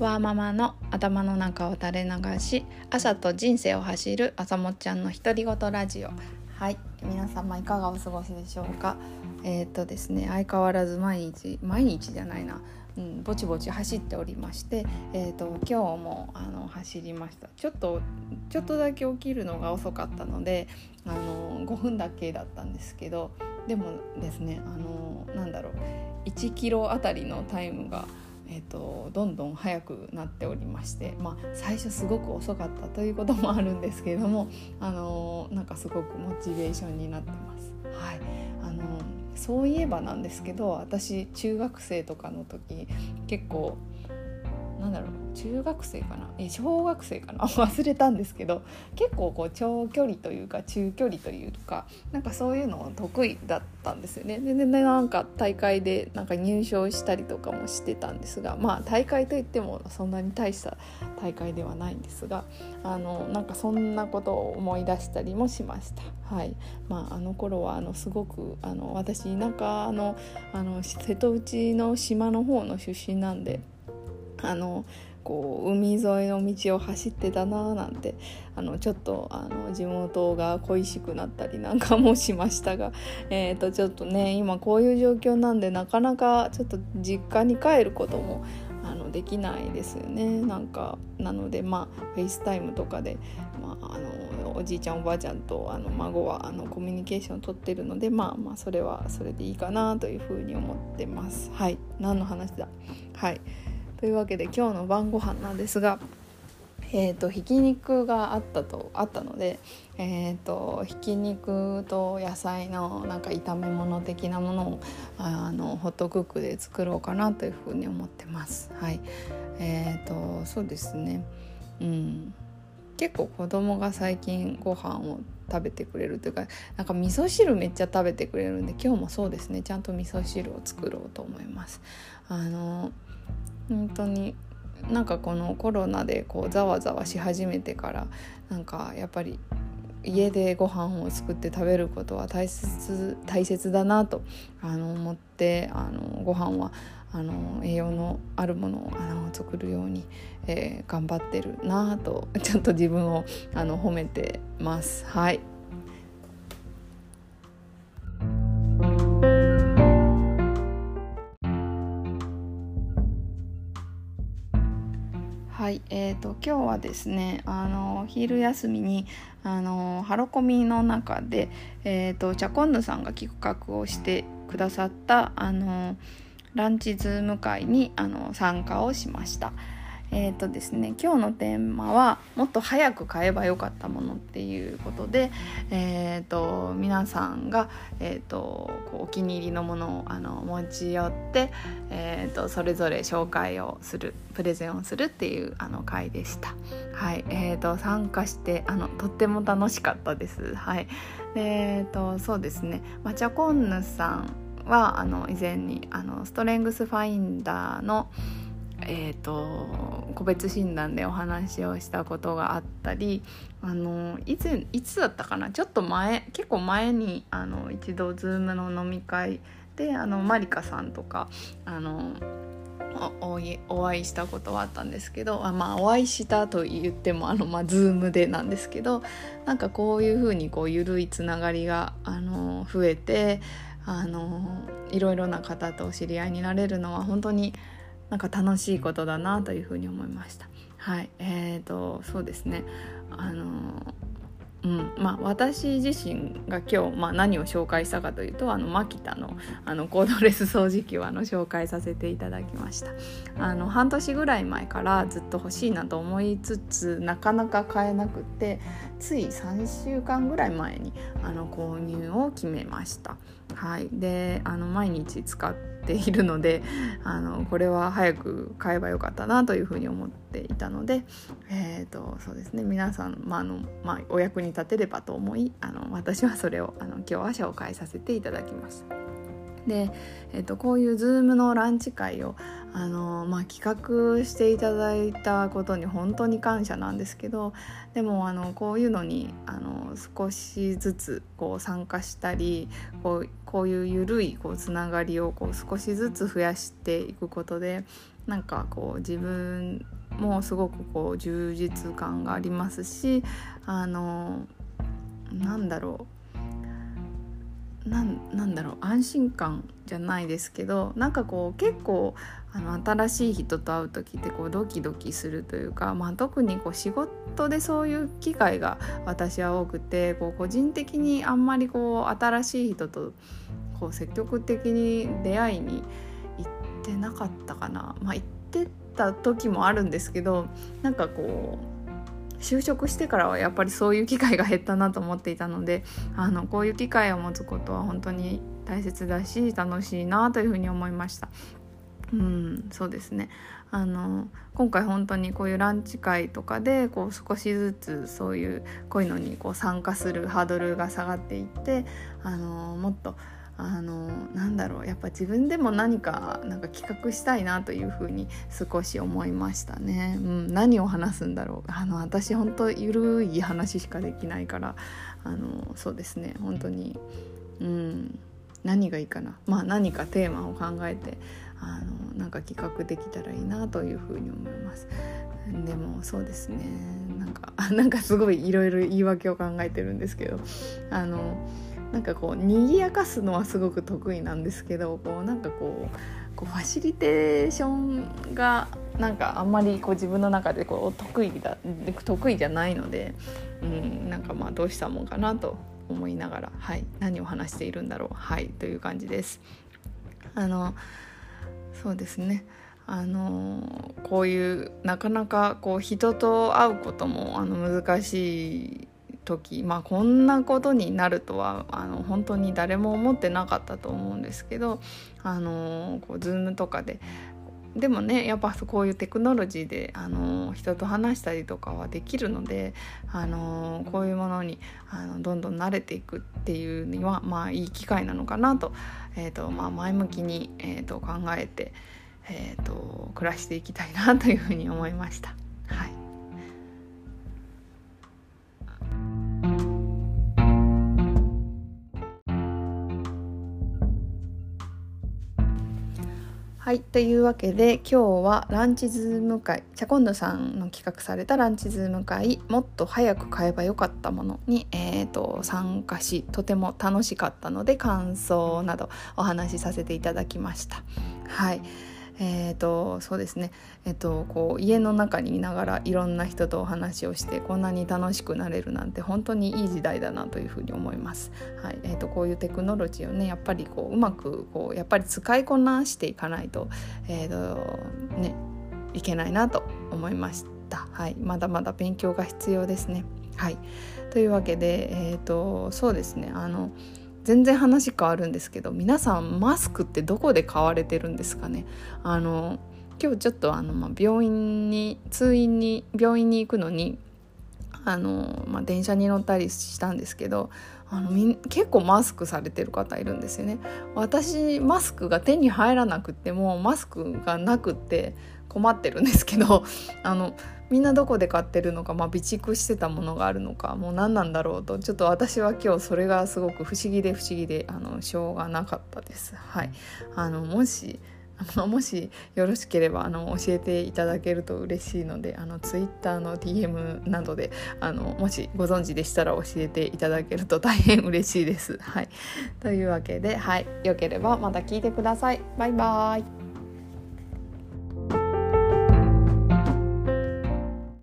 ワーママの頭の中を垂れ流し朝と人生を走る朝もっちゃんの独り言ラジオ。はい。皆様いかがお過ごしでしょうか？えー、っとですね相変わらず毎日毎日じゃないな。うん、ぼちぼち走っておりまして、えーと、今日もあの走りました。ちょっとちょっとだけ起きるのが遅かったのであの5分だけだったんですけどでもですねあのなんだろう。1キロあたりのタイムがえーと、どんどん早くなっておりまして、まあ、最初すごく遅かったということもあるんですけれども、あのー、なんかすごくモチベーションになってます。はいあのー、そういえばなんですけど私中学生とかの時結構なんだろう中学生かな？え小学生かな？忘れたんですけど結構こう長距離というか中距離というかなんかそういうの得意だったんですよね。ででなんか大会でなんか入賞したりとかもしてたんですがまあ大会といってもそんなに大した大会ではないんですがあのなんかそんなことを思い出したりもしました。はい。まあ、あの頃はあのすごくあの私田舎のあの瀬戸内の島の方の出身なんであのこう海沿いの道を走ってたなーなんてあのちょっとあの地元が恋しくなったりなんかもしましたが、えー、とちょっとね今こういう状況なんでなかなかちょっと実家に帰ることもあのできないですよね。なんかなのでまあ FaceTime とかで、まあ、あのおじいちゃんおばあちゃんとあの孫はあのコミュニケーションをとってるのでまあまあそれはそれでいいかなというふうに思ってます。はい。何の話だ？はい。というわけで今日の晩ご飯なんですがえーと、ひき肉があったとあったので、えーと、ひき肉と野菜のなんか炒め物的なものをあのホットクックで作ろうかなというふうに思ってます。はい、えーとそうですね、うん、結構子供が最近ご飯を食べてくれるというかなんか味噌汁めっちゃ食べてくれるんで今日もそうですねちゃんと味噌汁を作ろうと思います。あの本当になんかこのコロナでこうざわざわし始めてからなんかやっぱり家でご飯を作って食べることは大切大切だなとあの思ってあのご飯はあの栄養のあるものをあの作るように、えー、頑張ってるなとちょっと自分をあの褒めてます。はい、今日はですねあの昼休みにあのハロコミの中で、えーと、チャコンヌさんが企画をしてくださったあのランチズーム会にあの参加をしました。えーとですね、今日のテーマはもっと早く買えばよかったものっていうことで、えーと、皆さんが、えーと、お気に入りのものをあの持ち寄って、えーと、それぞれ紹介をするプレゼンをするっていうあの回でした。はいえー、と参加してあのとっても楽しかったです。はいえー、とそうですねマチャコンヌさんはあの以前にあのストレングスファインダーのえーと、個別診断でお話をしたことがあったりあの以前いつだったかな？ちょっと前結構前にあの一度 Zoom の飲み会であのマリカさんとかあのおお会いしたことはあったんですけどあまあお会いしたと言ってもあの、まあ、Zoom でなんですけどなんかこういうふうにこう緩いつながりがあの増えてあのいろいろな方とお知り合いになれるのは本当になんか楽しいことだなというふうに思いました。はい、えーとそうですね。あのうんまあ、私自身が今日、まあ、何を紹介したかというとあのマキタのあのコードレス掃除機をあの紹介させていただきましたあの半年ぐらい前からずっと欲しいなと思いつつなかなか買えなくてつい3週間ぐらい前にあの購入を決めました。はい、であの毎日使っているので あのこれは早く買えばよかったなというふうに思っていたので、えーと、そうですね皆さん、まあのまあ、お役に立てればと思いあの私はそれをあの今日は紹介させていただきました。で、えーと、こういう Zoom のランチ会をあのまあ、企画していただいたことに本当に感謝なんですけどでもあのこういうのにあの少しずつこう参加したりこうこういう緩いこうつながりをこう少しずつ増やしていくことでなんかこう自分もすごくこう充実感がありますしあのなんだろう。なんだろう安心感じゃないですけどなんかこう結構あの新しい人と会う時ってこうドキドキするというか、まあ、特にこう仕事でそういう機会が私は多くてこう個人的にあんまりこう新しい人とこう積極的に出会いに行ってなかったかな。まあ、行ってた時もあるんですけどなんかこう就職してからはやっぱりそういう機会が減ったなと思っていたのであのこういう機会を持つことは本当に大切だし楽しいなというふうに思いました。うんそうですねあの今回本当にこういうランチ会とかでこう少しずつそういうこういうのにこう参加するハードルが下がっていってあのもっとあのだろうやっぱ自分でも何かなんか企画したいなというふうに少し思いましたね。うん、何を話すんだろう。あの私本当ゆるい話しかできないからあのそうですね。本当に、うん、何がいいかな、まあ、何かテーマを考えてあのなんか企画できたらいいなというふうに思います。でもそうですね。なんか なんかすごいいろいろ言い訳を考えてるんですけどあのなんかこう賑やかすのはすごく得意なんですけどこうなんかこうこうファシリテーションがなんかあんまりこう自分の中でこう得意だ得意じゃないので、うん、なんかまあどうしたもんかなと思いながら、はい、何を話しているんだろう、はい、という感じです。あのそうですねあのこういうなかなかこう人と会うこともあの難しい時、まあ、こんなことになるとはあの本当に誰も思ってなかったと思うんですけどあのこう Zoom とかででもねやっぱこういうテクノロジーであの人と話したりとかはできるのであのこういうものにあのどんどん慣れていくっていうにはまあいい機会なのかなと,、えーとまあ、前向きに、えーと、考えて、えーと暮らしていきたいなというふうに思いました。はい、というわけで今日はランチズーム会チャコンヌさんの企画されたランチズーム会もっと早く買えばよかったものに、えーと、参加しとても楽しかったので感想などお話しさせていただきました。はいえーと、そうですね、えーと、こう家の中にいながらいろんな人とお話をしてこんなに楽しくなれるなんて本当にいい時代だなというふうに思います。はいえーと、こういうテクノロジーをねやっぱりこううまくこうやっぱり使いこなしていかないと,、えーとね、いけないなと思いました。はい、まだまだ勉強が必要ですね。はい、というわけで、えー、とそうですねあの全然話変わるんですけど皆さんマスクってどこで買われてるんですかね？あの今日ちょっとあの、まあ、病院に通院に病院に行くのにあの、まあ、電車に乗ったりしたんですけどあのみ結構マスクされてる方いるんですよね私マスクが手に入らなくてもマスクがなくって困ってるんですけど あのみんなどこで買ってるのか、まあ、備蓄してたものがあるのかもう何なんだろうとちょっと私は今日それがすごく不思議で不思議であのしょうがなかったです。はい、あのもし もしよろしければあの教えていただけると嬉しいのであのツイッターの DM などであのもしご存知でしたら教えていただけると大変嬉しいです。はい、というわけで、はい、よければまた聞いてください。バイバーイ